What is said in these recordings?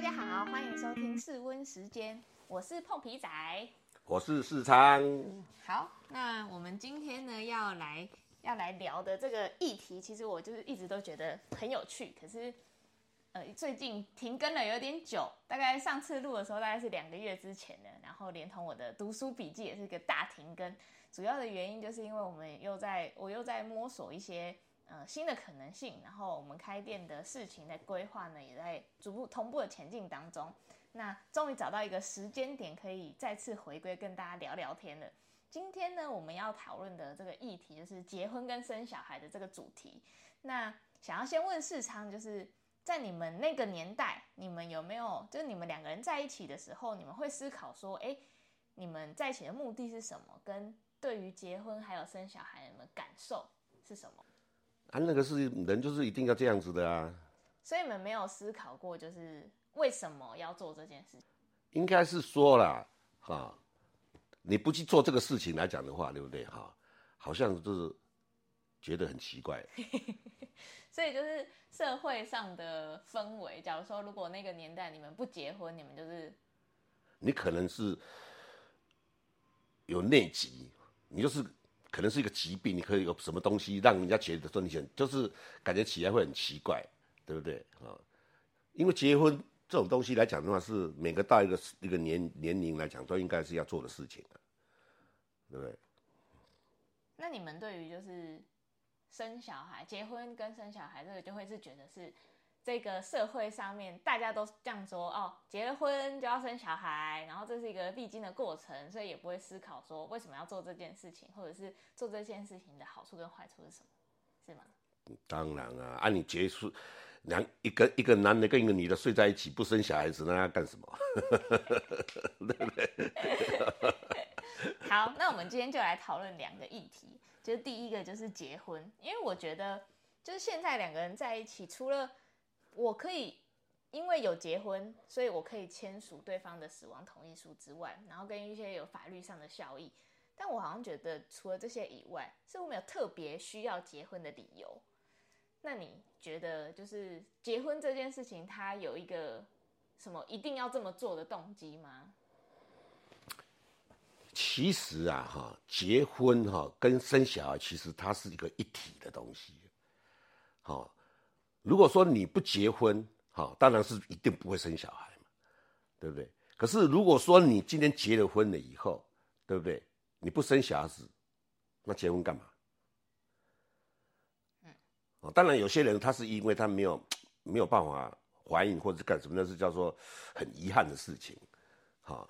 大家好，欢迎收听室温时间，我是碰皮仔。我是世昌，好，那我们今天呢要来要来聊的这个议题，其实我就是一直都觉得很有趣，可是呃最近停更了有点久，大概上次录的时候大概是两个月之前的，然后连同我的读书笔记也是一个大停更，主要的原因就是因为我们又在我又在摸索一些呃新的可能性，然后我们开店的事情的规划呢也在逐步同步的前进当中。那终于找到一个时间点，可以再次回归跟大家聊聊天了。今天呢，我们要讨论的这个议题就是结婚跟生小孩的这个主题。那想要先问世昌，就是在你们那个年代，你们有没有就是你们两个人在一起的时候，你们会思考说，哎，你们在一起的目的是什么？跟对于结婚还有生小孩，你们感受是什么？啊，那个是人就是一定要这样子的啊。所以你们没有思考过，就是为什么要做这件事情？应该是说了哈，你不去做这个事情来讲的话，对不对哈？好像就是觉得很奇怪。所以就是社会上的氛围。假如说，如果那个年代你们不结婚，你们就是你可能是有内急，你就是可能是一个疾病，你可以有什么东西让人家觉得说你就是感觉起来会很奇怪，对不对啊？因为结婚这种东西来讲的话，是每个到一个一个年年龄来讲都应该是要做的事情啊，对不对？那你们对于就是生小孩、结婚跟生小孩这个，就会是觉得是这个社会上面大家都这样说哦，结了婚就要生小孩，然后这是一个必经的过程，所以也不会思考说为什么要做这件事情，或者是做这件事情的好处跟坏处是什么，是吗？当然啊，啊你结束两一个一个男的跟一个女的睡在一起不生小孩子，那要干什么？对不对？好，那我们今天就来讨论两个议题，就是第一个就是结婚，因为我觉得就是现在两个人在一起，除了我可以因为有结婚，所以我可以签署对方的死亡同意书之外，然后跟一些有法律上的效益，但我好像觉得除了这些以外，是我没有特别需要结婚的理由。那你觉得就是结婚这件事情，它有一个什么一定要这么做的动机吗？其实啊，哈，结婚哈跟生小孩其实它是一个一体的东西。好，如果说你不结婚，好，当然是一定不会生小孩嘛，对不对？可是如果说你今天结了婚了以后，对不对？你不生小孩子，那结婚干嘛？嗯，哦，当然有些人他是因为他没有没有办法怀孕或者干什么，那是叫做很遗憾的事情。哈，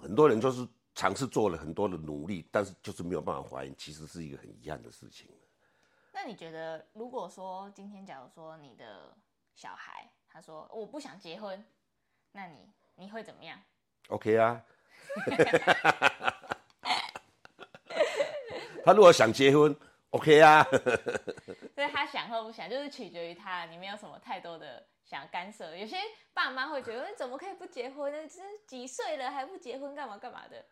很多人就是。尝试做了很多的努力，但是就是没有办法怀孕，其实是一个很遗憾的事情。那你觉得，如果说今天假如说你的小孩他说我不想结婚，那你你会怎么样？OK 啊，他如果想结婚，OK 啊，所以他想或不想，就是取决于他，你没有什么太多的想干涉。有些爸妈会觉得，你怎么可以不结婚呢？这几岁了还不结婚，干嘛干嘛的？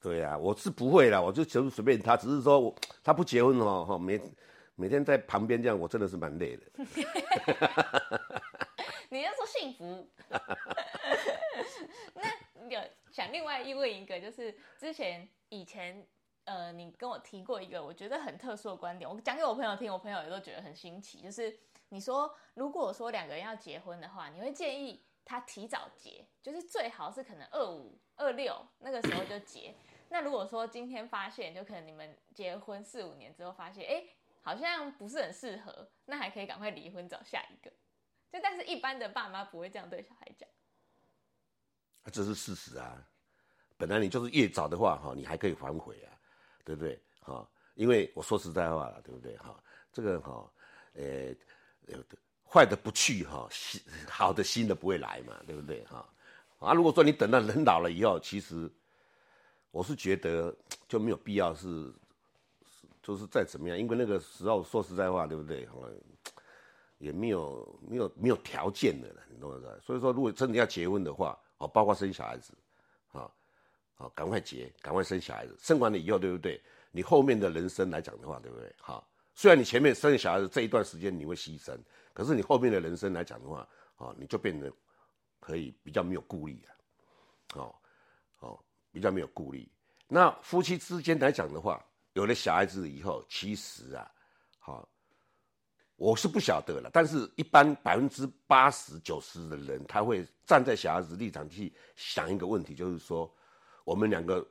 对呀，我是不会啦，我就就随便他，只是说我他不结婚哦，哈，每每天在旁边这样，我真的是蛮累的。你要说幸福，那有想另外一问一个，就是之前以前呃，你跟我提过一个我觉得很特殊的观点，我讲给我朋友听，我朋友也都觉得很新奇，就是你说如果说两个人要结婚的话，你会建议他提早结，就是最好是可能二五二六那个时候就结。那如果说今天发现，就可能你们结婚四五年之后发现，哎，好像不是很适合，那还可以赶快离婚找下一个。就但是一般的爸妈不会这样对小孩讲。这是事实啊，本来你就是越早的话，哈，你还可以反悔啊，对不对？哈，因为我说实在话了，对不对？哈，这个哈，呃，坏的不去哈，好的新的不会来嘛，对不对？哈，啊，如果说你等到人老了以后，其实。我是觉得就没有必要是，就是再怎么样，因为那个时候说实在话，对不对？好也没有没有没有条件的了，你懂我意思？所以说，如果真的要结婚的话，哦，包括生小孩子，啊，好，赶快结，赶快生小孩子，生完了以后，对不对？你后面的人生来讲的话，对不对？好，虽然你前面生小孩子这一段时间你会牺牲，可是你后面的人生来讲的话，啊，你就变得可以比较没有顾虑啊，哦哦，比较没有顾虑。那夫妻之间来讲的话，有了小孩子以后，其实啊，好，我是不晓得了。但是，一般百分之八十九十的人，他会站在小孩子立场去想一个问题，就是说，我们两个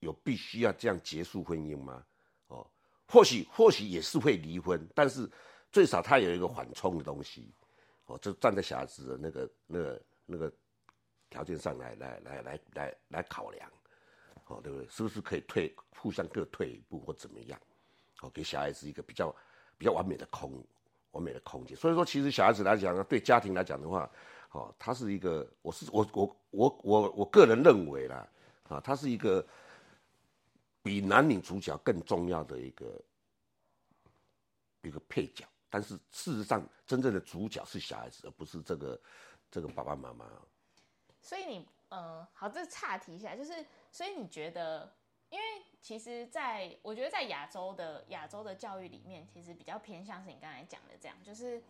有必须要这样结束婚姻吗？哦，或许或许也是会离婚，但是最少他有一个缓冲的东西。哦，就站在小孩子的那个、那个、那个条件上来、来、来、来、来、来考量，哦，对不对？是不是可以退，互相各退一步或怎么样？哦，给小孩子一个比较、比较完美的空、完美的空间。所以说，其实小孩子来讲呢，对家庭来讲的话，哦，他是一个，我是我我我我我个人认为啦，啊，他是一个比男女主角更重要的一个一个配角。但是事实上，真正的主角是小孩子，而不是这个这个爸爸妈妈。所以你，呃，好，这岔题一下，就是，所以你觉得，因为其实，在我觉得在亚洲的亚洲的教育里面，其实比较偏向是你刚才讲的这样，就是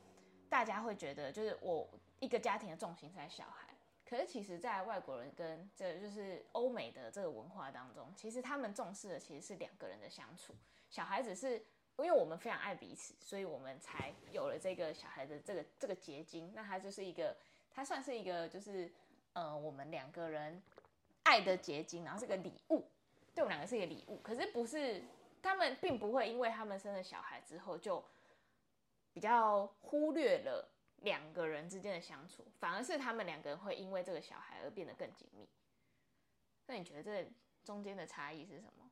大家会觉得，就是我一个家庭的重心在小孩。可是其实，在外国人跟这就是欧美的这个文化当中，其实他们重视的其实是两个人的相处，小孩子是。因为我们非常爱彼此，所以我们才有了这个小孩的这个这个结晶。那他就是一个，他算是一个，就是呃，我们两个人爱的结晶，然后是个礼物，对我们两个是一个礼物。可是不是，他们并不会因为他们生了小孩之后就比较忽略了两个人之间的相处，反而是他们两个人会因为这个小孩而变得更紧密。那你觉得这中间的差异是什么？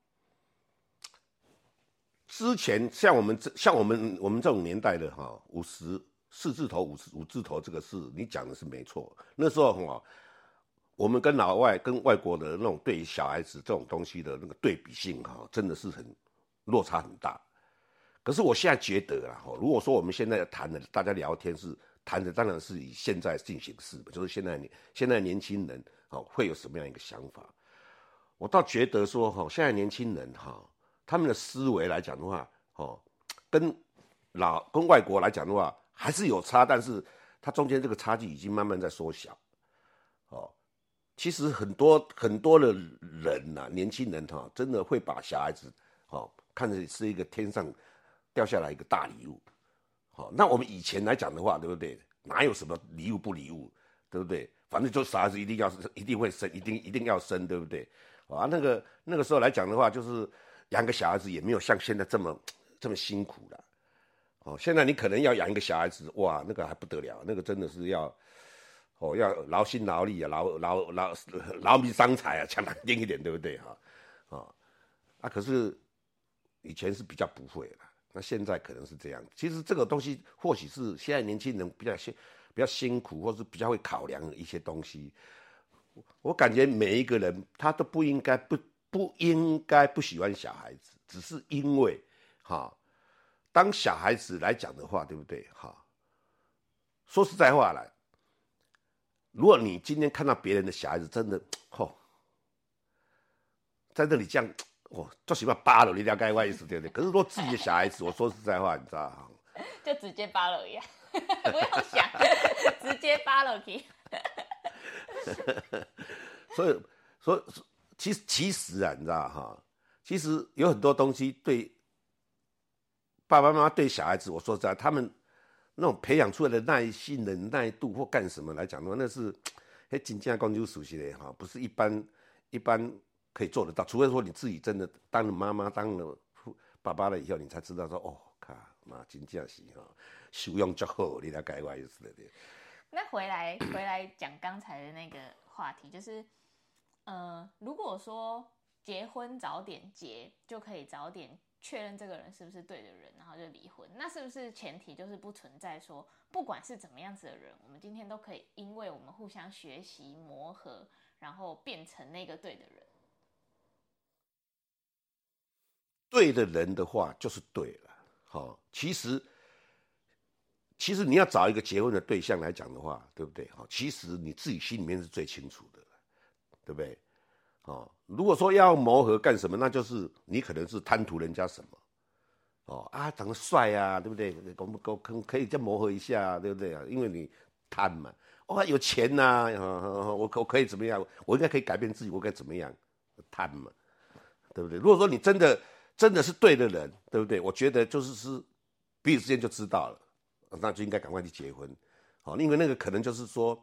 之前像我们这像我们我们这种年代的哈，五十四字头五十五字头这个事，你讲的是没错。那时候哈，我们跟老外跟外国的那种对小孩子这种东西的那个对比性哈，真的是很落差很大。可是我现在觉得啊，哈，如果说我们现在谈的大家聊天是谈的，当然是以现在进行式，就是现在年现在年轻人哦会有什么样一个想法？我倒觉得说哈，现在年轻人哈。他们的思维来讲的话，哦，跟老跟外国来讲的话还是有差，但是它中间这个差距已经慢慢在缩小，哦，其实很多很多的人呐，年轻人哈，真的会把小孩子，哦，看成是一个天上掉下来一个大礼物，好，那我们以前来讲的话，对不对？哪有什么礼物不礼物，对不对？反正就小孩子一定要一定会生，一定一定要生，对不对？啊，那个那个时候来讲的话，就是。养个小孩子也没有像现在这么这么辛苦了，哦，现在你可能要养一个小孩子，哇，那个还不得了，那个真的是要，哦，要劳心劳力啊，劳劳劳劳民伤财啊，讲难听一点，对不对哈？啊，啊，可是以前是比较不会了，那现在可能是这样。其实这个东西或许是现在年轻人比较辛比较辛苦，或是比较会考量一些东西。我感觉每一个人他都不应该不。不应该不喜欢小孩子，只是因为，哈，当小孩子来讲的话，对不对？哈，说实在话来，如果你今天看到别人的小孩子，真的，吼，在这里这样，哦，最起码扒了，你了解我意思对不对？可是说自己的小孩子，我说实在话，你知道哈，就直接扒了一样，不用想，直接扒了去。所以，所以。其实，其实啊，你知道哈，其实有很多东西对爸爸妈妈对小孩子，我说实在，他们那种培养出来的耐心、忍耐度或干什么来讲的话，那是嘿，真正讲究熟悉的哈，不是一般一般可以做得到。除非说你自己真的当了妈妈、当了爸爸了以后，你才知道说，哦，靠，妈真正是哈，修养较好，你来改我意思的。那回来回来讲刚才的那个话题，就是。呃，如果说结婚早点结，就可以早点确认这个人是不是对的人，然后就离婚，那是不是前提就是不存在说，不管是怎么样子的人，我们今天都可以因为我们互相学习磨合，然后变成那个对的人。对的人的话就是对了，好，其实其实你要找一个结婚的对象来讲的话，对不对？好，其实你自己心里面是最清楚的。对不对？哦，如果说要磨合干什么，那就是你可能是贪图人家什么，哦啊，长得帅啊，对不对？我们可可可以再磨合一下，啊对不对啊？因为你贪嘛，哇，有钱呐、我可我可以怎么样？我应该可以改变自己，我该怎么样？贪嘛，对不对？如果说你真的真的是对的人，对不对？我觉得就是是彼此之间就知道了，那就应该赶快去结婚，好，因为那个可能就是说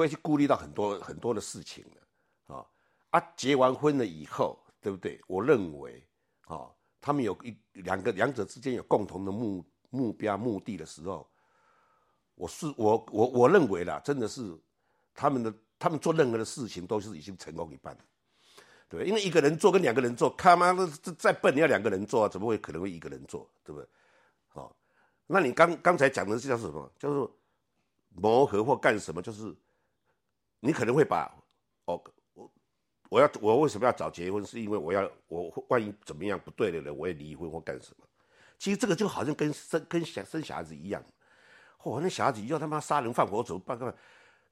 不会去顾虑到很多很多的事情了，啊啊，结完婚了以后，对不对？我认为，啊，他们有一两个两者之间有共同的目目标目的的时候，我是我我我认为啦，真的是他们的他们做任何的事情都是已经成功一半，对不对？因为一个人做跟两个人做，他妈的这再笨你要两个人做啊，怎么会可能会一个人做，对不对？好、那你刚刚才讲的是叫什么？叫做磨合或干什么？就是你可能会把哦，我我要我为什么要早结婚？是因为我要我万一怎么样不对的人，我也离婚或干什么？其实这个就好像跟生跟小生小孩子一样，嚯、那小孩子要他妈杀人放火怎么办？干嘛？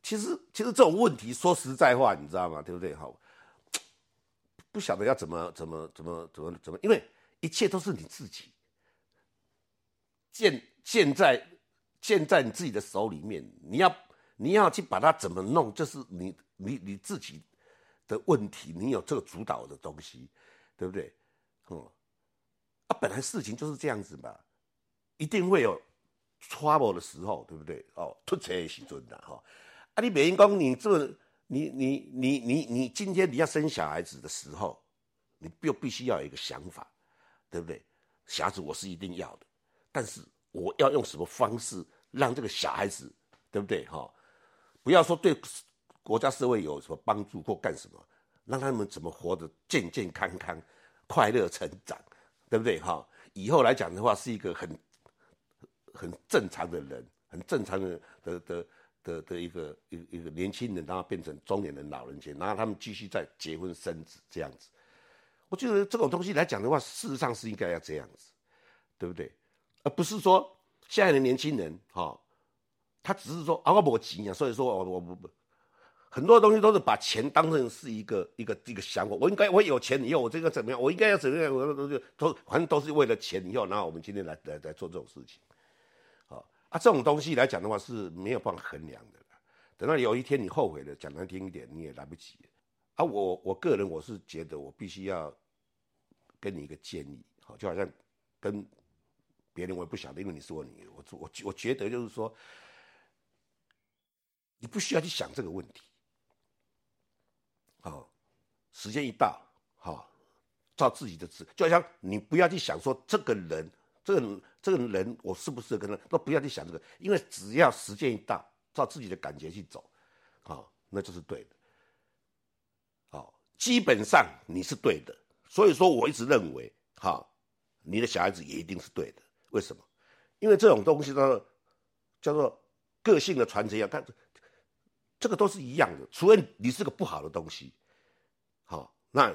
其实其实这种问题说实在话，你知道吗？对不对？好，不晓得要怎么怎么怎么怎么怎么，因为一切都是你自己。建建在建在你自己的手里面，你要你要去把它怎么弄，这是你你你自己的问题，你有这个主导的东西，对不对？嗯，啊，本来事情就是这样子嘛，一定会有 trouble 的时候，对不对？哦，突车的时阵的哈，啊，你美英公，你这你你你你你今天你要生小孩子的时候，你又必须要有一个想法，对不对？小孩子我是一定要的。但是我要用什么方式让这个小孩子，对不对？哈，不要说对国家社会有什么帮助或干什么，让他们怎么活得健健康康、快乐成长，对不对？哈，以后来讲的话，是一个很很正常的人，很正常的的的的的一个一个一个年轻人，然后变成中年人、老人家，然后他们继续再结婚生子这样子。我觉得这种东西来讲的话，事实上是应该要这样子，对不对？而不是说现在的年轻人哈、他只是说啊我没钱啊，所以说我我不不，很多东西都是把钱当成是一个一个一个想法。我应该我有钱以后我这个怎么样？我应该要怎么样？我都都都反正都是为了钱以后，然后我们今天来来来做这种事情，好、啊，这种东西来讲的话是没有办法衡量的。等到有一天你后悔了，讲难听一点，你也来不及。啊，我我个人我是觉得我必须要跟你一个建议，好，就好像跟。别人我也不晓得，因为你是我女儿，我我我觉得就是说，你不需要去想这个问题。好、时间一到，好、照自己的志，就好像你不要去想说这个人，这个这个人我适不适合跟他，都不要去想这个，因为只要时间一到，照自己的感觉去走，好、那就是对的。好、基本上你是对的，所以说我一直认为，哈、哦，你的小孩子也一定是对的。为什么？因为这种东西呢，叫做个性的传承一样，但这个都是一样的。除非你是个不好的东西，好，那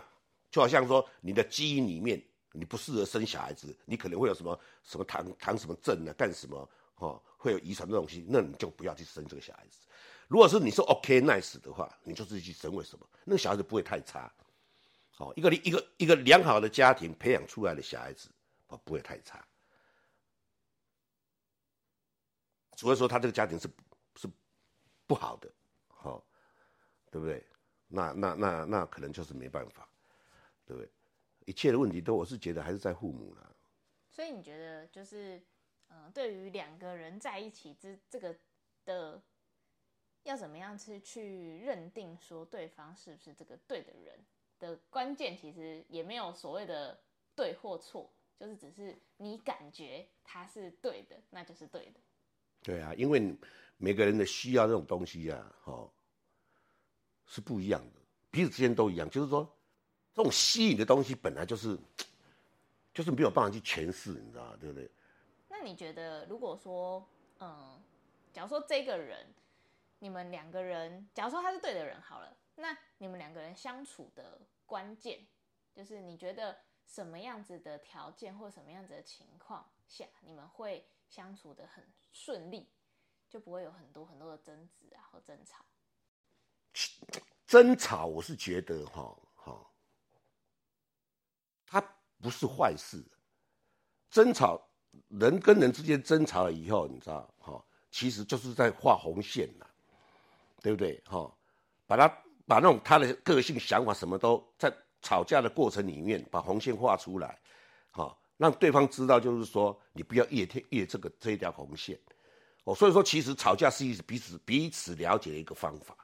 就好像说你的基因里面你不适合生小孩子，你可能会有什么什么糖糖什么症啊，干什么哦，会有遗传的东西，那你就不要去生这个小孩子。如果是你是 OK nice 的话，你就自己去生。为什么？那个小孩子不会太差。好，一个一个一个良好的家庭培养出来的小孩子，哦，不会太差。除非说他这个家庭是是不好的，对不对？那那那那可能就是没办法，对不对？一切的问题都我是觉得还是在父母啦。所以你觉得就是，嗯、呃，对于两个人在一起之这个的，要怎么样去去认定说对方是不是这个对的人的关键，其实也没有所谓的对或错，就是只是你感觉他是对的，那就是对的。对啊，因为每个人的需要这种东西啊，哦，是不一样的，彼此之间都一样。就是说，这种吸引的东西本来就是，就是没有办法去诠释，你知道？对不对？那你觉得，如果说，嗯，假如说这个人，你们两个人，假如说他是对的人好了，那你们两个人相处的关键，就是你觉得什么样子的条件或什么样子的情况下，你们会相处的很顺利，就不会有很多很多的争执啊或争吵。争吵，我是觉得哈哈，它不是坏事。争吵，人跟人之间争吵了以后，你知道哈，其实就是在画红线呐，对不对？哈，把他把那种他的个性、想法什么都在吵架的过程里面把红线画出来，哈，让对方知道，就是说你不要越贴越这个这一条红线。哦，所以说其实吵架是一彼此彼此了解的一个方法。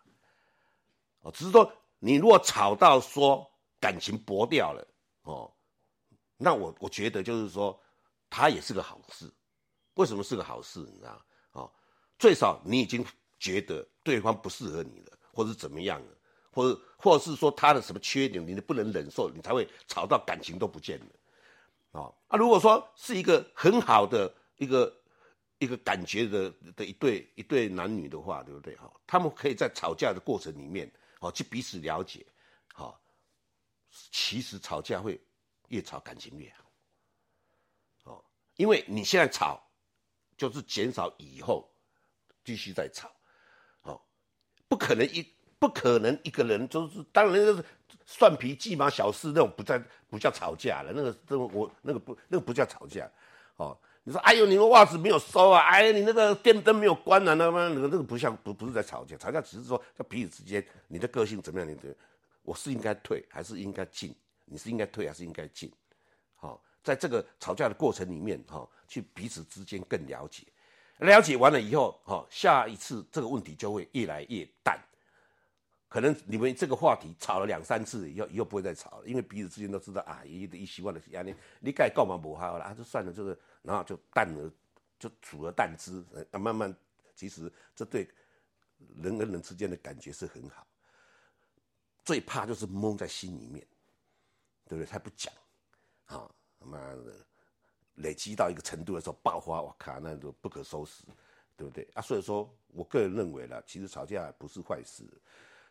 哦，只是说你如果吵到说感情薄掉了，哦，那我我觉得就是说，他也是个好事。为什么是个好事？你知道？哦，最少你已经觉得对方不适合你了，或者怎么样了，或者或者是说他的什么缺点，你不能忍受，你才会吵到感情都不见了。哦，啊，如果说是一个很好的一个。一个感觉的的一对一对男女的话，对不对？哈，他们可以在吵架的过程里面，哦，去彼此了解，好，其实吵架会越吵感情越好，哦，因为你现在吵，就是减少以后继续再吵，哦，不可能一不可能一个人就是当然就是蒜皮鸡毛小事那种不在不叫吵架了，那个这我那个不那个不叫吵架，哦。你说：“哎呦，你的袜子没有收啊！哎，你那个电灯没有关啊！那么那个那个不像不不是在吵架，吵架只是说在彼此之间，你的个性怎么样？你的我是应该退还是应该进？你是应该退还是应该进？好，在这个吵架的过程里面，哈，去彼此之间更了解，了解完了以后，哈，下一次这个问题就会越来越淡。可能你们这个话题吵了两三次以后，以后不会再吵了，因为彼此之间都知道啊，一一习惯的压力，你该干嘛不好了啊？就算了，这个。”然后就淡而就处而淡之，啊，慢慢，其实这对人跟人之间的感觉是很好。最怕就是蒙在心里面，对不对？他不讲，啊，妈的，累积到一个程度的时候爆发，我靠，那就不可收拾，对不对？啊，所以说我个人认为呢，其实吵架不是坏事，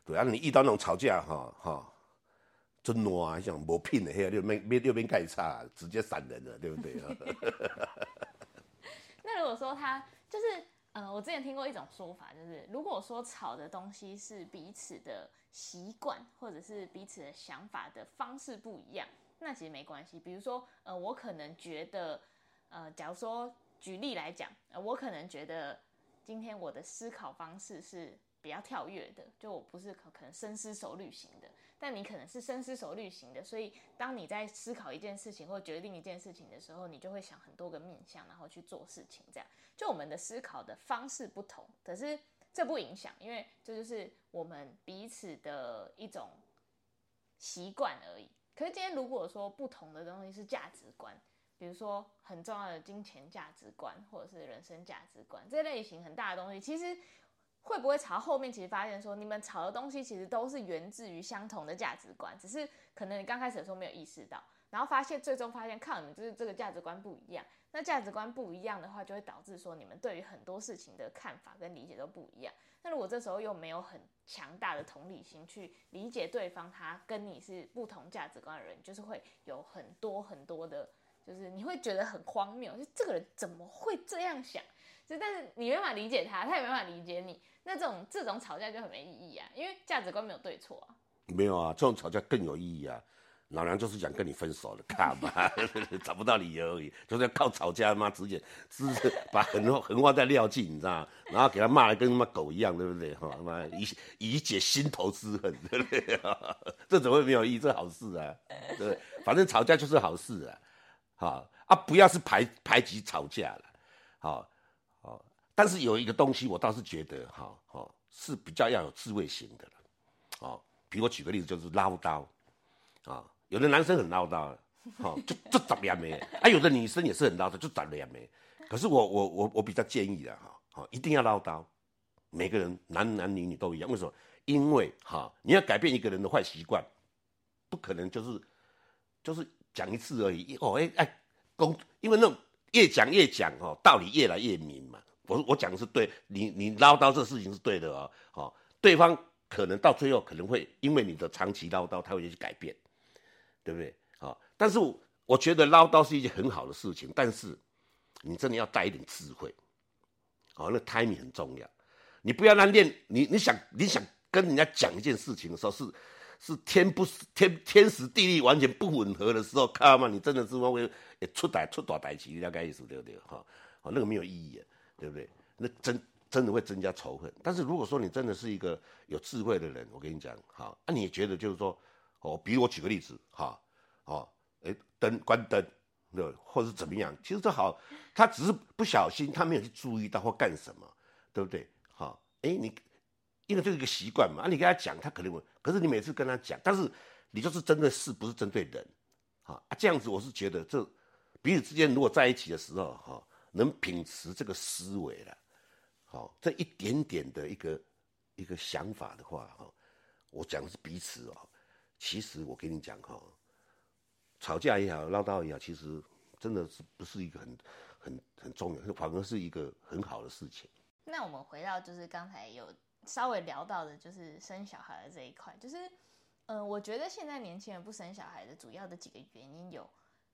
对啊，你遇到那种吵架，哈哈。真啊，像磨拼的，嘿，六边六边盖差，直接闪人了，对不对？那如果说他就是，呃，我之前听过一种说法，就是如果说吵的东西是彼此的习惯，或者是彼此的想法的方式不一样，那其实没关系。比如说，呃，我可能觉得，呃，假如说举例来讲，呃，我可能觉得今天我的思考方式是比较跳跃的，就我不是可可能深思熟虑型的。但你可能是深思熟虑型的，所以当你在思考一件事情或决定一件事情的时候，你就会想很多个面向，然后去做事情。这样，就我们的思考的方式不同，可是这不影响，因为这就是我们彼此的一种习惯而已。可是今天如果说不同的东西是价值观，比如说很重要的金钱价值观，或者是人生价值观这类型很大的东西，其实。会不会吵到后面，其实发现说你们吵的东西其实都是源自于相同的价值观，只是可能你刚开始的时候没有意识到，然后发现最终发现靠你们就是这个价值观不一样。那价值观不一样的话，就会导致说你们对于很多事情的看法跟理解都不一样。那如果这时候又没有很强大的同理心去理解对方，他跟你是不同价值观的人，就是会有很多很多的，就是你会觉得很荒谬，就这个人怎么会这样想？就但是你没法理解他，他也没法理解你。那这种这种吵架就很没意义啊，因为价值观没有对错啊。没有啊，这种吵架更有意义啊。老娘就是想跟你分手了，看嘛，找不到理由而已，就是要靠吵架嘛，直接直接把狠话狠话再撂尽，你知道吗？然后给他骂的跟他妈狗一样，对不对？哈，他妈以以解心头之恨，对不对？这怎么会没有意义？这好事啊，对，反正吵架就是好事啊，好啊，不要是排排挤吵架了，好。但是有一个东西，我倒是觉得哈，哈是比较要有智慧型的了，哦，比如我举个例子，就是唠叨，啊，有的男生很唠叨，哈，就就怎么样没，啊，有的女生也是很唠叨，就怎么样没，可是我我我我比较建议的哈，好，一定要唠叨，每个人男男女女都一样，为什么？因为哈，你要改变一个人的坏习惯，不可能就是就是讲一次而已，哦，哎哎，公，因为那种越讲越讲哦，道理越来越明嘛。我我讲的是对，你你唠叨这事情是对的哦，好，对方可能到最后可能会因为你的长期唠叨，他会去改变，对不对？好，但是我觉得唠叨是一件很好的事情，但是你真的要带一点智慧，好，那 timing 很重要，你不要让练，你你想你想跟人家讲一件事情的时候，是是天不天天时地利完全不吻合的时候，看嘛，你真的是会出歹出大歹气，大概意思对不对？哈，好，那个没有意义。对不对？那真真的会增加仇恨。但是如果说你真的是一个有智慧的人，我跟你讲，好，那你也觉得就是说，哦，比如我举个例子，哈，哦，哎，灯关灯，对，或者是怎么样，其实这好，他只是不小心，他没有去注意到或干什么，对不对？好，哎，你因为这是一个习惯嘛，啊，你跟他讲，他可能会，可是你每次跟他讲，但是你就是针对事，不是针对人，啊，这样子我是觉得这彼此之间如果在一起的时候，哈，能秉持这个思维了，好，这一点点的一个一个想法的话，哈，我讲的是彼此哦，其实我跟你讲哈。吵架也好，唠叨也好，其实真的是不是一个很、很、很重要，反而是一个很好的事情。那我们回到就是刚才有稍微聊到的，就是生小孩的这一块，就是，嗯，我觉得现在年轻人不生小孩的主要的几个原因有，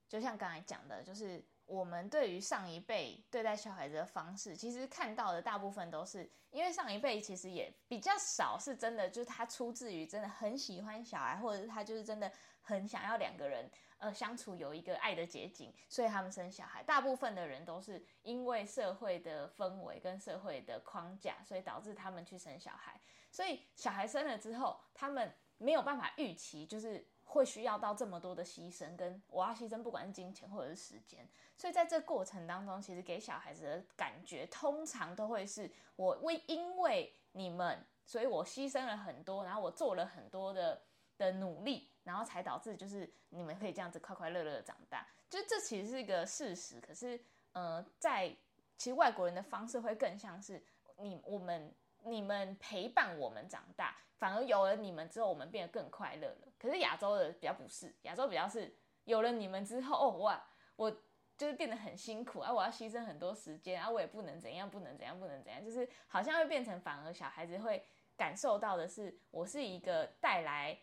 就像刚才讲的，就是我们对于上一辈对待小孩子的方式，其实看到的大部分都是因为上一辈其实也比较少是真的，就是他出自于真的很喜欢小孩，或者是他就是真的很想要两个人。呃，相处有一个爱的结晶，所以他们生小孩。大部分的人都是因为社会的氛围跟社会的框架，所以导致他们去生小孩。所以小孩生了之后，他们没有办法预期，就是会需要到这么多的牺牲，跟我要牺牲，不管是金钱或者是时间。所以在这过程当中，其实给小孩子的感觉，通常都会是我为因为你们，所以我牺牲了很多，然后我做了很多的的努力。然后才导致就是你们可以这样子快快乐乐的长大，就这其实是一个事实。可是，呃，在其实外国人的方式会更像是你我们你们陪伴我们长大，反而有了你们之后，我们变得更快乐了。可是亚洲的比较不是，亚洲比较是有了你们之后，哦哇，我就是变得很辛苦啊，我要牺牲很多时间啊，我也不能怎样，不能怎样，不能怎样，就是好像会变成反而小孩子会感受到的是，我是一个带来。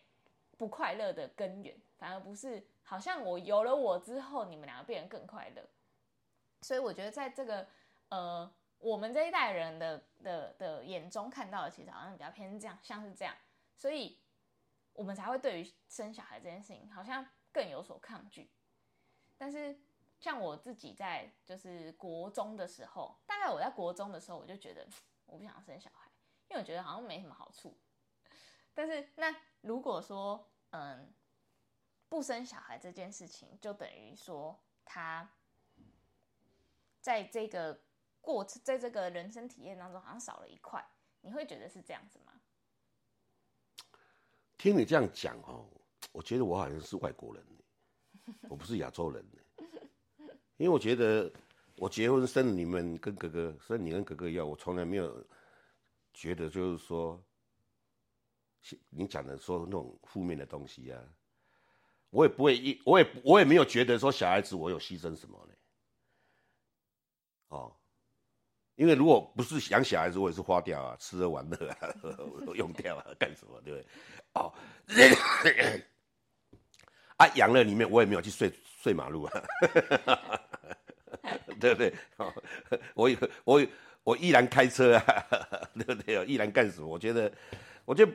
不快乐的根源，反而不是好像我有了我之后，你们两个变得更快乐。所以我觉得，在这个呃，我们这一代人的的的眼中看到的，其实好像比较偏这样，像是这样，所以我们才会对于生小孩这件事情好像更有所抗拒。但是像我自己在就是国中的时候，大概我在国中的时候，我就觉得 我不想生小孩，因为我觉得好像没什么好处。但是那如果说，嗯，不生小孩这件事情，就等于说他在这个过程，在这个人生体验当中，好像少了一块。你会觉得是这样子吗？听你这样讲哦，我觉得我好像是外国人，我不是亚洲人。因为我觉得我结婚生你们跟哥哥，生你跟哥哥一样，我从来没有觉得就是说。你讲的说那种负面的东西呀，我也不会一，我也我也没有觉得说小孩子我有牺牲什么呢？哦，因为如果不是养小孩子，我也是花掉啊，吃喝玩乐啊，用掉啊，干什么对不对？哦，啊，养了里面我也没有去睡睡马路啊，对不对？哦，我我我依然开车啊，对不对？依然干什么？我觉得，我觉得。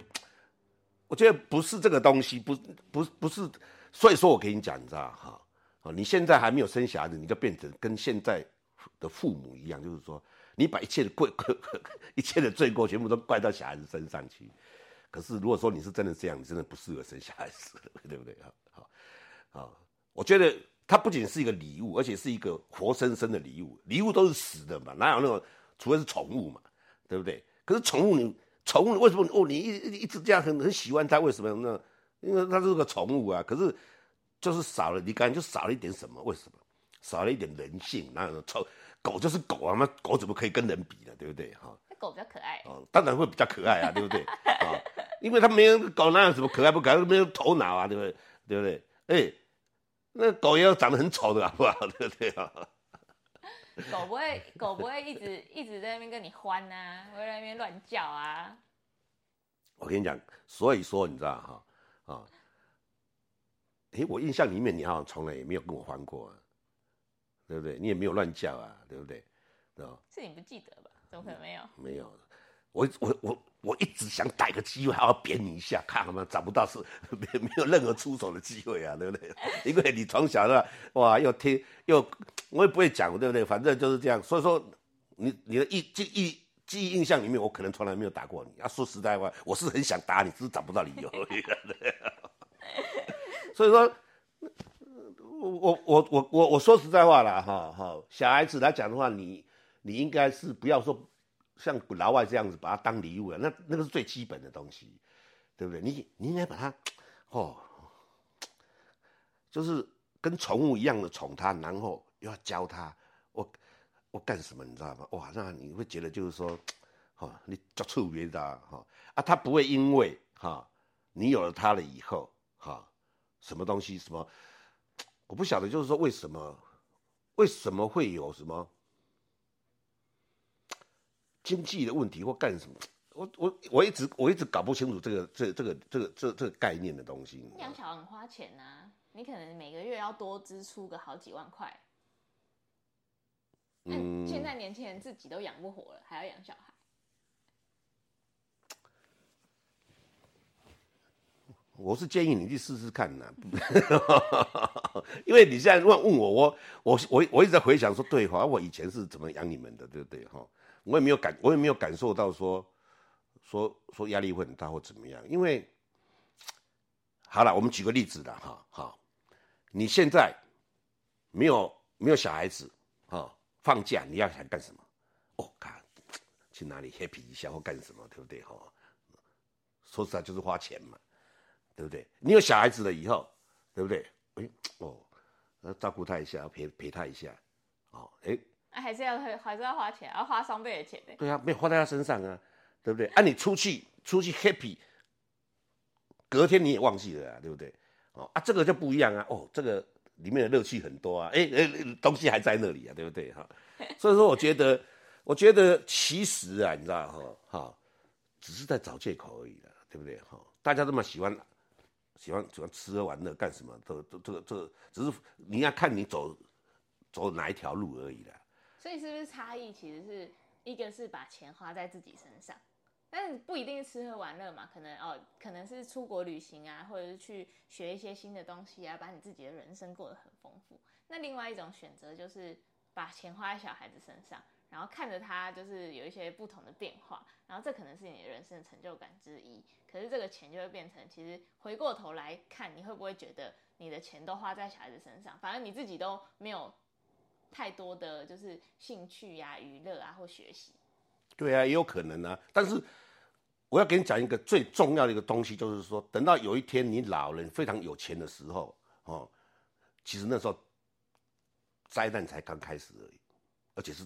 我觉得不是这个东西，不不不是，所以说我给你讲，你知道哈，哦，你现在还没有生小孩子，你就变成跟现在的父母一样，就是说，你把一切的罪，一切的罪过全部都怪到小孩子身上去。可是如果说你是真的这样，你真的不适合生小孩子，对不对？好，好，好，我觉得它不仅是一个礼物，而且是一个活生生的礼物。礼物都是死的嘛，哪有那种，除非是宠物嘛，对不对？可是宠物你。宠物为什么哦？你一一直这样很很喜欢它，为什么呢？因为它是个宠物啊。可是就是少了，你感觉就少了一点什么？为什么？少了一点人性。那宠狗就是狗啊，那狗怎么可以跟人比呢？对不对？哈，狗比较可爱哦，当然会比较可爱啊，对不对？啊，因为它没有狗哪有什么可爱不可爱，没有头脑啊，对不对？对不对？哎，那狗也要长得很丑的好不好？对不对啊？狗不会，狗不会一直一直在那边跟你欢呐，会在那边乱叫啊。我跟你讲，所以说你知道哈啊，哎，我印象里面你好像从来也没有跟我欢过，对不对？你也没有乱叫啊，对不对？啊，是你不记得吧？怎么可能没有？没有，我我我。我一直想逮个机会，还要扁你一下，看好吗？找不到是 没没有任何出手的机会啊，对不对？因为你从小的哇，又听又我也不会讲，对不对？反正就是这样。所以说，你你的忆记忆记忆印象里面，我可能从来没有打过你。啊，说实在话，我是很想打你，只是找不到理由。所以说，我我我我我我说实在话啦，哈哈，小孩子来讲的话，你你应该是不要说像老外这样子把它当礼物了，那那个是最基本的东西，对不对？你你应该把它，哦，就是跟宠物一样的宠它，然后又要教它，我我干什么你知道吗？哇，那你会觉得就是说，哈，你做错别的哈啊，他不会因为哈你有了他了以后哈。什么东西？什么？我不晓得，就是说为什么，为什么会有什么经济的问题或干什么？我我我一直我一直搞不清楚这个这这个这个这这个概念的东西。养小孩很花钱呐，你可能每个月要多支出个好几万块。嗯，现在年轻人自己都养不活了，还要养小孩。我是建议你去试试看呐，因为你现在问问我，我我我我一直在回想说，对哈，我以前是怎么养你们的，对不对哈？我也没有感，我也没有感受到说说说压力会很大或怎么样。因为好了，我们举个例子的哈，好，你现在没有没有小孩子啊，放假你要想干什么？哦，看去哪里 happy 一下或干什么，对不对哈？说实在就是花钱嘛。对不对？你有小孩子了以后，对不对？哎，哦，要照顾他一下，要陪陪他一下，哦，哎，还是要还是要花钱，要花双倍的钱对啊，没有花在他身上啊，对不对？啊，你出去出去 happy，隔天你也忘记了啊，对不对？哦啊，这个就不一样啊，哦，这个里面的乐趣很多啊，哎哎，东西还在那里啊，对不对？哈，所以说我觉得，我觉得其实啊，你知道哈，哈，只是在找借口而已了，对不对？哈，大家这么喜欢。喜欢喜欢吃喝玩乐干什么？这这这个这个只是你要看你走走哪一条路而已啦。所以是不是差异其实是一个是把钱花在自己身上，但是不一定是吃喝玩乐嘛？可能哦，可能是出国旅行啊，或者是去学一些新的东西啊，把你自己的人生过得很丰富。那另外一种选择就是把钱花在小孩子身上。然后看着他就是有一些不同的变化，然后这可能是你的人生的成就感之一。可是这个钱就会变成，其实回过头来看，你会不会觉得你的钱都花在小孩子身上，反而你自己都没有太多的就是兴趣呀、娱乐啊或学习？对啊，也有可能啊。但是我要给你讲一个最重要的一个东西，就是说，等到有一天你老了非常有钱的时候，哦，其实那时候灾难才刚开始而已，而且是。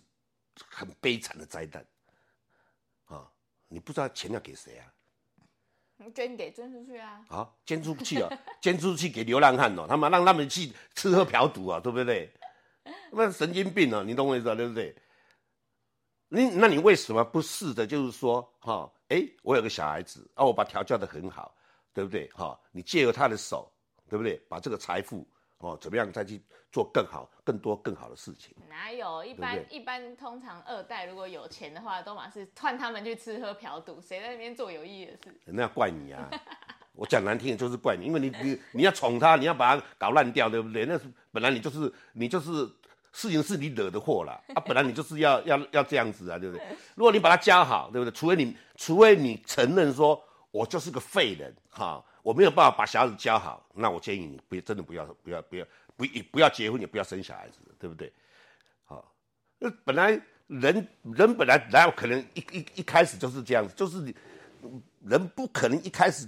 很悲惨的灾难，啊！你不知道钱要给谁啊？捐给捐出去啊！啊，捐出去啊，捐出去给流浪汉哦，他们让他们去吃喝嫖赌啊，对不对？那神经病啊！你懂我意思啊对不对？你那你为什么不试着就是说，哈，哎，我有个小孩子啊，我把调教的很好，对不对？哈，你借由他的手，对不对？把这个财富。哦，怎么样再去做更好、更多、更好的事情？哪有一般一般通常二代如果有钱的话，都马是换他们去吃喝嫖赌，谁在那边做有意义的事？那要怪你啊！我讲难听的就是怪你，因为你你你要宠他，你要把他搞烂掉，对不对？那是本来你就是你就是事情是你惹的祸了 啊！本来你就是要要要这样子啊，对不对？如果你把他教好，对不对？除非你除非你承认说我就是个废人，哈。我没有办法把小孩子教好，那我建议你不真的不要不要不要不不要结婚，也不要生小孩子，对不对？好，那本来人人本来来可能一一一开始就是这样子，就是你人不可能一开始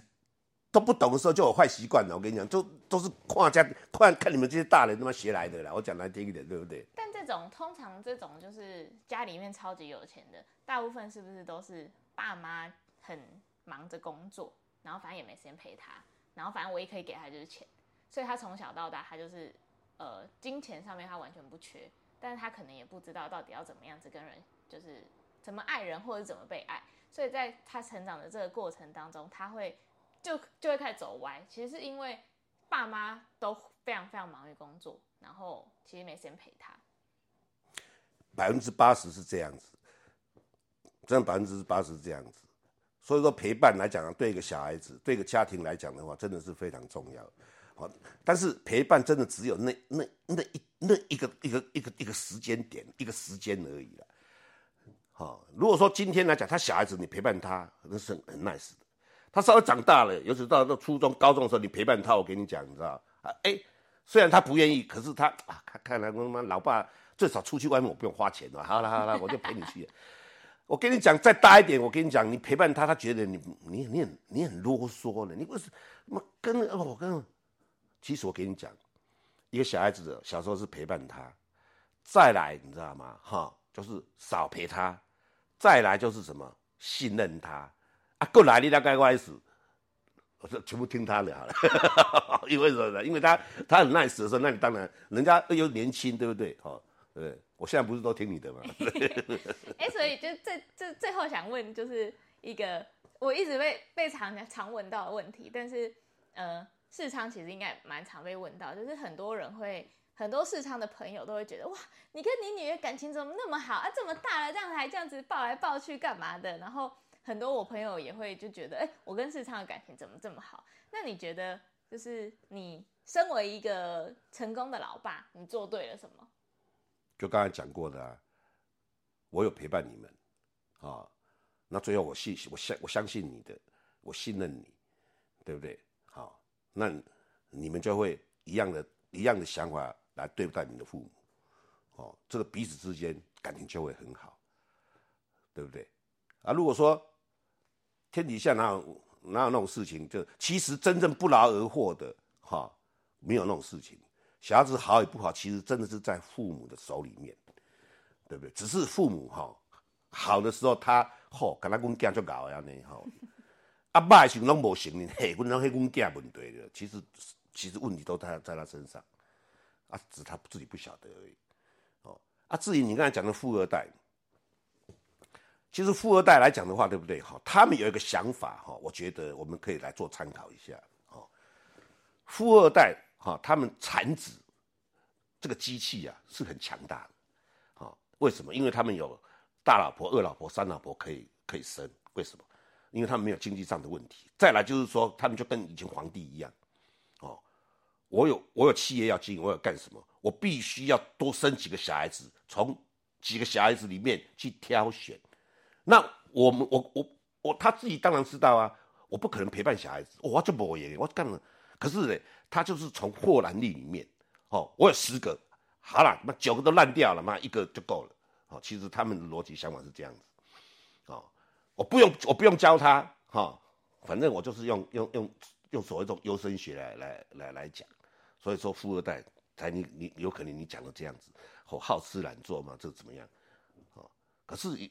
都不懂的时候就有坏习惯的。我跟你讲，就都是跨家看看你们这些大人他妈学来的啦。我讲难听一点，对不对？但这种通常这种就是家里面超级有钱的，大部分是不是都是爸妈很忙着工作？然后反正也没时间陪他，然后反正唯一可以给他就是钱，所以他从小到大他就是，呃，金钱上面他完全不缺，但是他可能也不知道到底要怎么样子跟人，就是怎么爱人或者怎么被爱，所以在他成长的这个过程当中，他会就就会开始走歪，其实是因为爸妈都非常非常忙于工作，然后其实没时间陪他，百分之八十是这样子，真的百分之八十是这样子。所以说陪伴来讲，对一个小孩子，对一个家庭来讲的话，真的是非常重要。好，但是陪伴真的只有那那那一那一个一个一个一个时间点，一个时间而已了。好，如果说今天来讲，他小孩子你陪伴他，那是很 nice 的。他稍微长大了，尤其到到初中、高中的时候，你陪伴他，我跟你讲，你知道啊？哎，虽然他不愿意，可是他啊，看看来我他妈老爸最少出去外面我不用花钱了。好了好了，我就陪你去。我跟你讲，再大一点，我跟你讲，你陪伴他，他觉得你你你很你很啰嗦了。你为什么跟我跟？其实我跟你讲，一个小孩子的小时候是陪伴他，再来你知道吗？哈，就是少陪他，再来就是什么信任他啊。过来你大概开始，我说全部听他的好了。因为什么呢？因为他他很 nice 的时候，那你当然人家又年轻，对不对？哦，对。我现在不是都听你的吗？哎，所以就最最最后想问，就是一个我一直被被常常问到的问题，但是呃，世昌其实应该蛮常被问到，就是很多人会很多世昌的朋友都会觉得哇，你跟你女儿感情怎么那么好啊？这么大了，这样还这样子抱来抱去干嘛的？然后很多我朋友也会就觉得，哎，我跟世昌的感情怎么这么好？那你觉得，就是你身为一个成功的老爸，你做对了什么？就刚才讲过的，啊，我有陪伴你们，啊，那最后我信我相我相信你的，我信任你，对不对？好，那你们就会一样的一样的想法来对待你的父母，哦，这个彼此之间感情就会很好，对不对？啊，如果说天底下哪有哪有那种事情，就其实真正不劳而获的，哈，没有那种事情。小孩子好与不好，其实真的是在父母的手里面，对不对？只是父母哈好的时候，他吼，跟他阮囝就搞安尼吼，啊歹时拢无行，嘿，阮拢迄阮囝问题的，其实其实问题都在在他身上，啊，只他自己不晓得而已，哦，啊，至于你刚才讲的富二代，其实富二代来讲的话，对不对？哈，他们有一个想法哈，我觉得我们可以来做参考一下，哦，富二代。哈，他们产子这个机器啊是很强大的，好，为什么？因为他们有大老婆、二老婆、三老婆可以可以生，为什么？因为他们没有经济上的问题。再来就是说，他们就跟以前皇帝一样，哦，我有我有企业要经营，我要干什么？我必须要多生几个小孩子，从几个小孩子里面去挑选。那我们我我我他自己当然知道啊，我不可能陪伴小孩子，我就不会，我干了。可是呢，他就是从霍兰利里面，哦，我有十个，好了，那九个都烂掉了，嘛，一个就够了，哦，其实他们的逻辑想法是这样子，哦，我不用我不用教他，哈，反正我就是用用用用所谓这种优生学来来来来讲，所以说富二代才你你有可能你讲的这样子，哦，好吃懒做嘛，这怎么样，哦，可是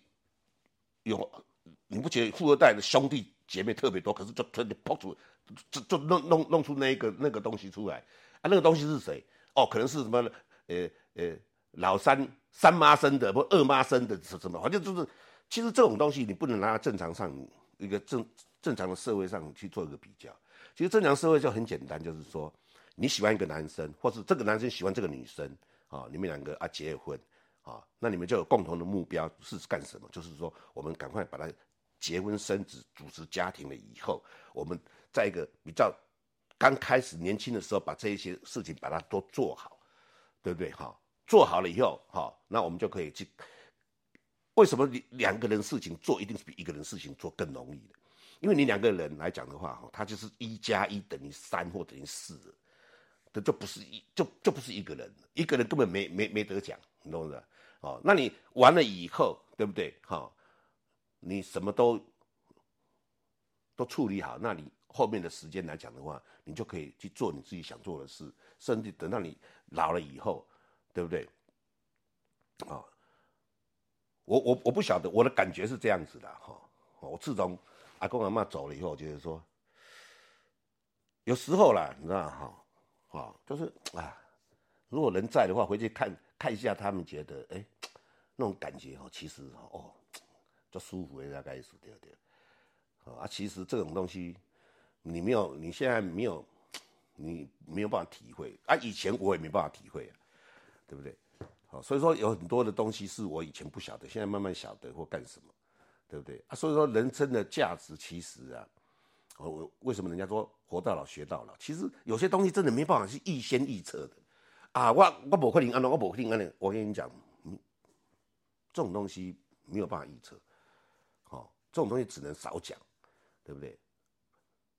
有你不觉得富二代的兄弟姐妹特别多，可是就特别跑出。就就弄弄弄出那个那个东西出来啊！那个东西是谁？哦，可能是什么？呃呃，老三三妈生的，不二妈生的，什什么？反正就是，其实这种东西你不能拿正常上一个正正常的社会上去做一个比较。其实正常社会就很简单，就是说你喜欢一个男生，或是这个男生喜欢这个女生啊，你们两个啊结婚啊，那你们就有共同的目标是干什么？就是说我们赶快把他结婚生子，组织家庭了以后，我们。在一个比较刚开始年轻的时候，把这一些事情把它都做好，对不对？哈，做好了以后，哈，那我们就可以去。为什么你两个人事情做一定是比一个人事情做更容易的？因为你两个人来讲的话，哈，他就是一加一等于三或等于四，这就不是一就就不是一个人，一个人根本没没没得奖，你懂不懂？哦，那你完了以后，对不对？哈，你什么都都处理好，那你。后面的时间来讲的话，你就可以去做你自己想做的事，甚至等到你老了以后，对不对？啊，我我我不晓得，我的感觉是这样子的哈。我自从阿公阿妈走了以后，我觉得说，有时候啦，你知道哈，啊，就是啊，如果人在的话，回去看看一下他们，觉得哎，那种感觉哈，其实哦，就舒服的大概是对对。啊，其实这种东西。你没有，你现在没有，你没有办法体会啊！以前我也没办法体会啊，对不对？好，所以说有很多的东西是我以前不晓得，现在慢慢晓得或干什么，对不对啊？所以说人生的价值其实啊，我为什么人家说活到老学到老？其实有些东西真的没办法去预先预测的啊！我我不可能安了，我不可能安了。我跟你讲，嗯，这种东西没有办法预测。好，这种东西只能少讲，对不对？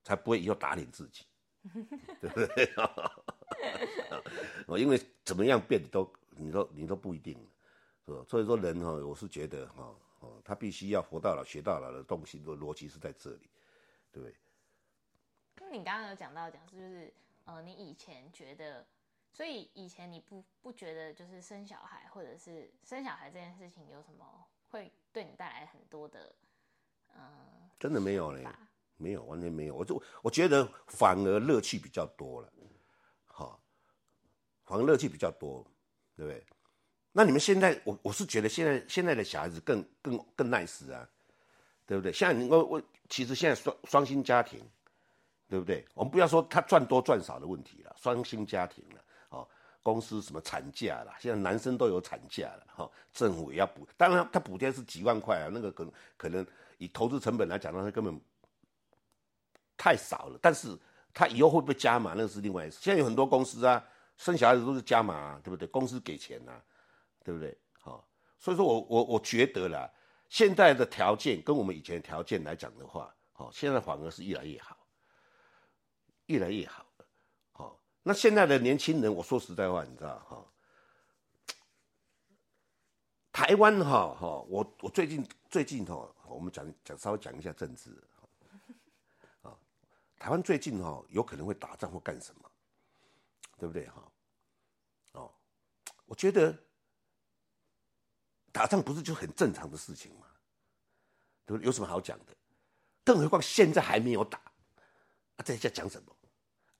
才不会以后打脸自己，对不对？哦，因为怎么样变都，你都你都不一定，是吧？所以说人哈，我是觉得哈，哦，他必须要活到老学到老的东西的逻辑是在这里，对不对？那你刚刚有讲到讲是就是呃，你以前觉得，所以以前你不不觉得就是生小孩或者是生小孩这件事情有什么会对你带来很多的，嗯，真的没有嘞，没有，完全没有。我就我觉得反而乐趣比较多了，好，反而乐趣比较多，对不对？那你们现在，我我是觉得现在现在的小孩子更更更 nice 啊，对不对？像你我我其实现在双双薪家庭。对不对？我们不要说他赚多赚少的问题了，双薪家庭了，哦，公司什么产假了，现在男生都有产假了，哈，政府也要补，当然他补贴是几万块啊，那个可能可能以投资成本来讲，那根本太少了，但是他以后会不会加码，那是另外一事。现在有很多公司啊，生小孩子都是加码啊，对不对？公司给钱呐，对不对？好，所以说我我我觉得啦，现在的条件跟我们以前的条件来讲的话，好，现在反而是越来越好。越来越好，好，那现在的年轻人，我说实在话，你知道哈，台湾哈哈，我我最近最近哈，我们讲讲稍微讲一下政治，啊，台湾最近哈有可能会打仗或干什么，对不对哈？哦，我觉得打仗不是就很正常的事情吗？对不对？有什么好讲的？更何况现在还没有打。啊，这在讲什么？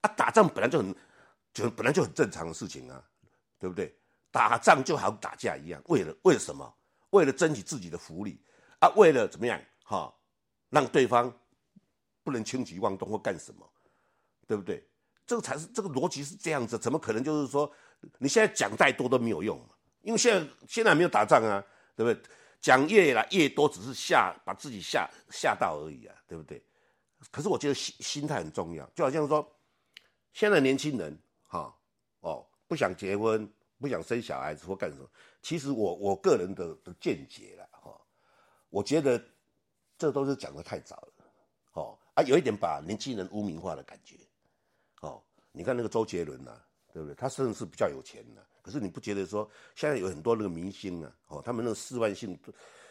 啊，打仗本来就很，就本来就很正常的事情啊，对不对？打仗就好打架一样，为了为了什么？为了争取自己的福利啊，为了怎么样？哈，让对方不能轻举妄动或干什么，对不对？这个才是这个逻辑是这样子，怎么可能就是说你现在讲再多都没有用？因为现在现在没有打仗啊，对不对？讲越来越多，只是吓把自己吓吓到而已啊，对不对？可是我觉得心心态很重要，就好像说，现在年轻人哈哦不想结婚，不想生小孩子或干什么。其实我我个人的的见解啦，我觉得这都是讲的太早了，哦啊有一点把年轻人污名化的感觉，哦你看那个周杰伦呐，对不对？他甚至是比较有钱的，可是你不觉得说现在有很多那个明星啊，哦他们那个示范性，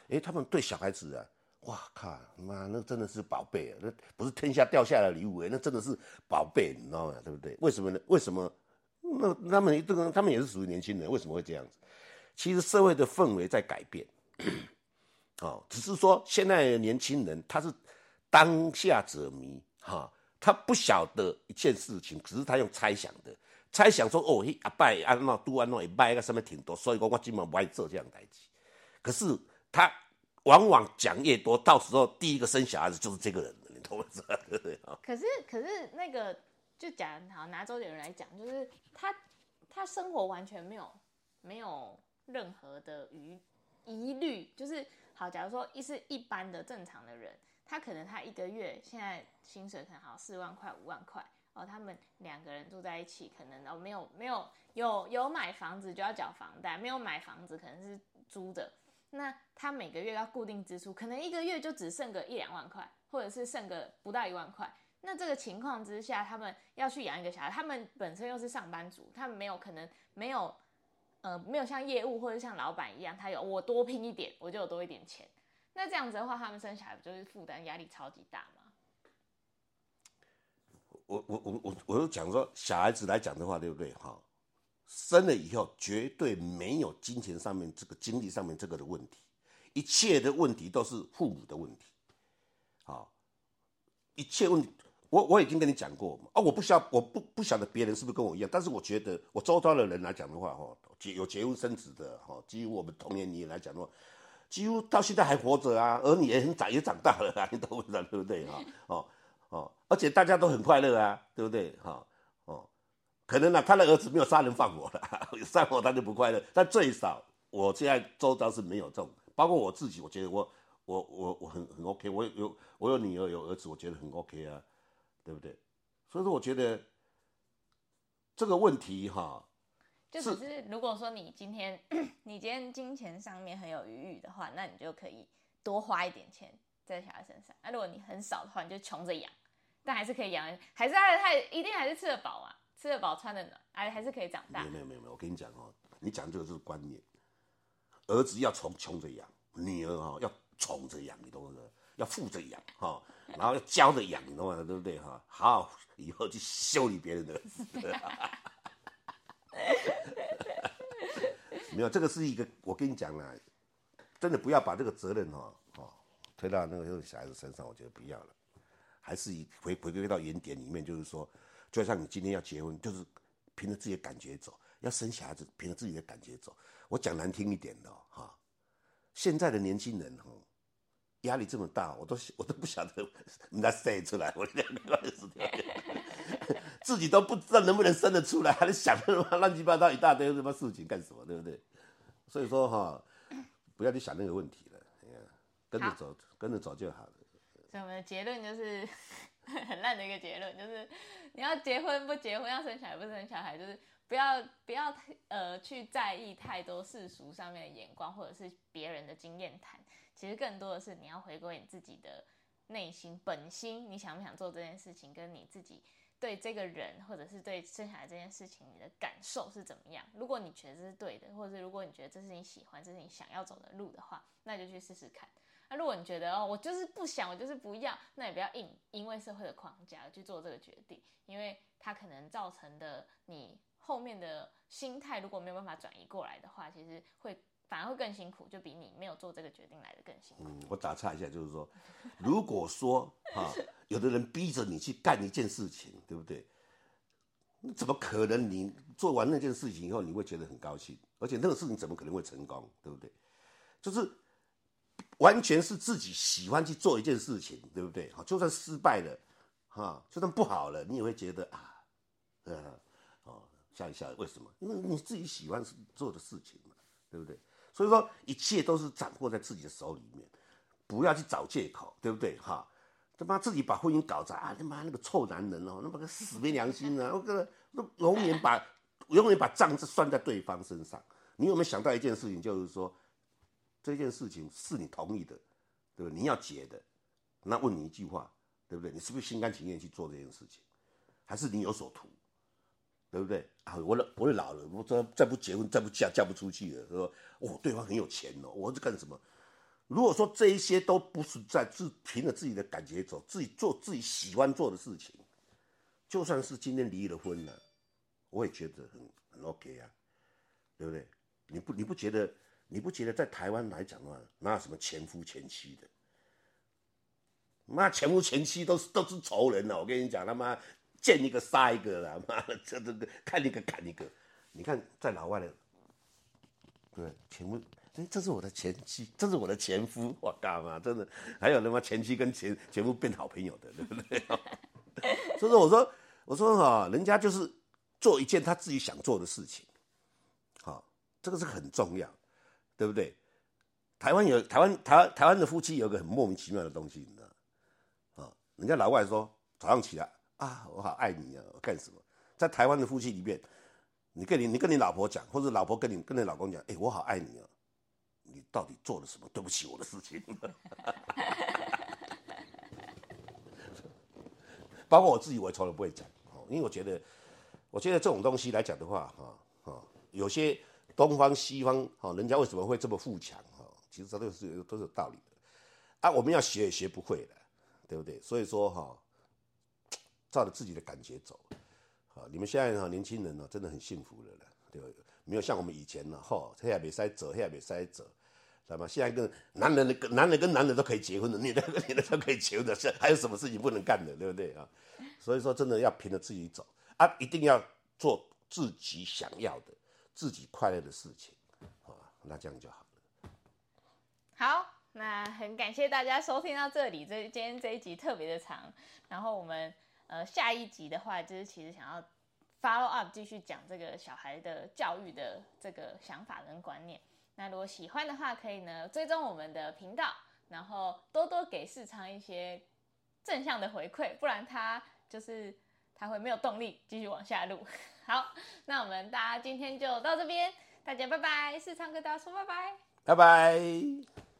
哎他们对小孩子啊。哇靠！妈，那真的是宝贝啊！那不是天下掉下来的礼物哎，那真的是宝贝，你知道吗？对不对？为什么呢？为什么？那他们这个，他们也是属于年轻人，为什么会这样子？其实社会的氛围在改变，哦，只是说现在的年轻人他是当下者迷哈，他不晓得一件事情，只是他用猜想的，猜想说哦，阿拜安那都安诺也拜个上面挺多，所以讲我今晚不爱做这样代志。可是他。往往讲越多，到时候第一个生小孩子就是这个人，你懂我意思？可是，可是那个就讲好拿周杰伦来讲，就是他他生活完全没有没有任何的疑疑虑，就是好，假如说一是一般的正常的人，他可能他一个月现在薪水可能好四万块五万块哦，他们两个人住在一起，可能哦没有没有有有买房子就要缴房贷，没有买房子可能是租的。那他每个月要固定支出，可能一个月就只剩个一两万块，或者是剩个不到一万块。那这个情况之下，他们要去养一个小孩，他们本身又是上班族，他们没有可能没有，呃，没有像业务或者像老板一样，他有我多拼一点，我就有多一点钱。那这样子的话，他们生小孩不就是负担压力超级大吗？我我我我我就讲说，小孩子来讲的话，对不对？哈。生了以后绝对没有金钱上面这个经济上面这个的问题，一切的问题都是父母的问题，好，一切问题我我已经跟你讲过啊，我不晓我不不晓得别人是不是跟我一样，但是我觉得我周遭的人来讲的话，哈，结有结婚生子的，哈，基于我们同年龄来讲的话，几乎到现在还活着啊，儿女也很长也长大了啊，你懂我意思对不对哈？哦哦，而且大家都很快乐啊，对不对哈？哦可能呢，他的儿子没有杀人放火了，杀火他就不快乐。但最少，我现在周遭是没有这种，包括我自己，我觉得我我我我很很 OK，我有我有女儿有儿子，我觉得很 OK 啊，对不对？所以说，我觉得这个问题哈，就只是如果说你今天 你今天金钱上面很有余裕的话，那你就可以多花一点钱在小孩身上。那如果你很少的话，你就穷着养，但还是可以养，还是他他一定还是吃得饱啊，吃得饱穿得暖，哎还是可以长大。没有没有没有，我跟你讲哦，你讲这个是观念，儿子要从穷着养，女儿哈要宠着养，你懂不懂？要富着养哈，然后要教着养，你懂吗？对不对哈？好，以后去修理别人的。没有，这个是一个，我跟你讲啦，真的不要把这个责任哈哦推到那个小孩子身上，我觉得不要了，还是回回归到原点里面，就是说，就像你今天要结婚，就是凭着自己的感觉走；要生小孩子，凭着自己的感觉走。我讲难听一点的哈，现在的年轻人哈。压力这么大，我都 我都不晓得人家生出来，我两个儿子自己都不知道能不能生得出来，还在想什么乱七八糟一大堆什么事情干什么，对不对？所以说哈，不要去想那个问题了，跟着走，跟着走就好了。所以我们的结论就是 很烂的一个结论，就是你要结婚不结婚，要生小孩不生小孩，就是不要不要呃去在意太多世俗上面的眼光，或者是别人的经验谈。其实更多的是你要回归你自己的内心本心，你想不想做这件事情，跟你自己对这个人或者是对生下来这件事情你的感受是怎么样？如果你觉得这是对的，或者是如果你觉得这是你喜欢、这是你想要走的路的话，那就去试试看。那如果你觉得哦，我就是不想，我就是不要，那也不要硬因为社会的框架去做这个决定，因为它可能造成的你后面的心态如果没有办法转移过来的话，其实会。反而会更辛苦，就比你没有做这个决定来的更辛苦。嗯，我打岔一下，就是说，如果说哈，有的人逼着你去干一件事情，对不对？怎么可能？你做完那件事情以后，你会觉得很高兴？而且那个事情怎么可能会成功？对不对？就是完全是自己喜欢去做一件事情，对不对？好，就算失败了，哈，就算不好了，你也会觉得啊，呃，哦，笑一笑。为什么？因为你自己喜欢做的事情嘛，对不对？所以说，一切都是掌握在自己的手里面，不要去找借口，对不对？哈，他妈自己把婚姻搞砸啊！他妈那个臭男人哦，那么个死没良心啊！我个那永远把永远把账是算在对方身上。你有没有想到一件事情，就是说这件事情是你同意的，对不对？你要结的，那问你一句话，对不对？你是不是心甘情愿去做这件事情，还是你有所图？对不对啊？我老我老了，我再再不结婚，再不嫁，嫁不出去了。说哦，对方很有钱哦，我是干什么？如果说这一些都不是在自凭着自己的感觉走，自己做自己喜欢做的事情，就算是今天离了婚了，我也觉得很很 OK 啊，对不对？你不你不觉得你不觉得在台湾来讲的话，哪有什么前夫前妻的？妈前夫前妻都是都是仇人了，我跟你讲他妈。见一个杀一个啦！妈的，这这个看一个砍一个。你看在老外的，对全部，哎，这是我的前妻，这是我的前夫，我干嘛？真的，还有他妈前妻跟前前夫变好朋友的，对不对？所以说，我说，我说哈，人家就是做一件他自己想做的事情，好，这个是很重要，对不对？台湾有台湾台台湾的夫妻有个很莫名其妙的东西，你知道？啊，人家老外说早上起来。啊，我好爱你啊！我干什么？在台湾的夫妻里面，你跟你你跟你老婆讲，或者老婆跟你跟你老公讲，哎，我好爱你啊！你到底做了什么对不起我的事情？包括我自己，我也从来不会讲，因为我觉得，我觉得这种东西来讲的话，哈哈，有些东方西方哈，人家为什么会这么富强哈？其实这都是都是有道理的啊。我们要学也学不会的，对不对？所以说哈。照着自己的感觉走，好，你们现在哈年轻人呢，真的很幸福了了，对？没有像我们以前呢，吼，黑也没塞走，黑也没塞走，知道吗？现在跟男人的跟男人跟男人都可以结婚的，女的跟女的都可以结婚的，是还有什么事情不能干的，对不对啊？所以说，真的要凭着自己走啊，一定要做自己想要的、自己快乐的事情，啊？那这样就好了。好，那很感谢大家收听到这里，这今天这一集特别的长，然后我们。呃，下一集的话，就是其实想要 follow up 继续讲这个小孩的教育的这个想法跟观念。那如果喜欢的话，可以呢追踪我们的频道，然后多多给市场一些正向的回馈，不然他就是他会没有动力继续往下录。好，那我们大家今天就到这边，大家拜拜，是唱歌大叔，拜拜。拜拜。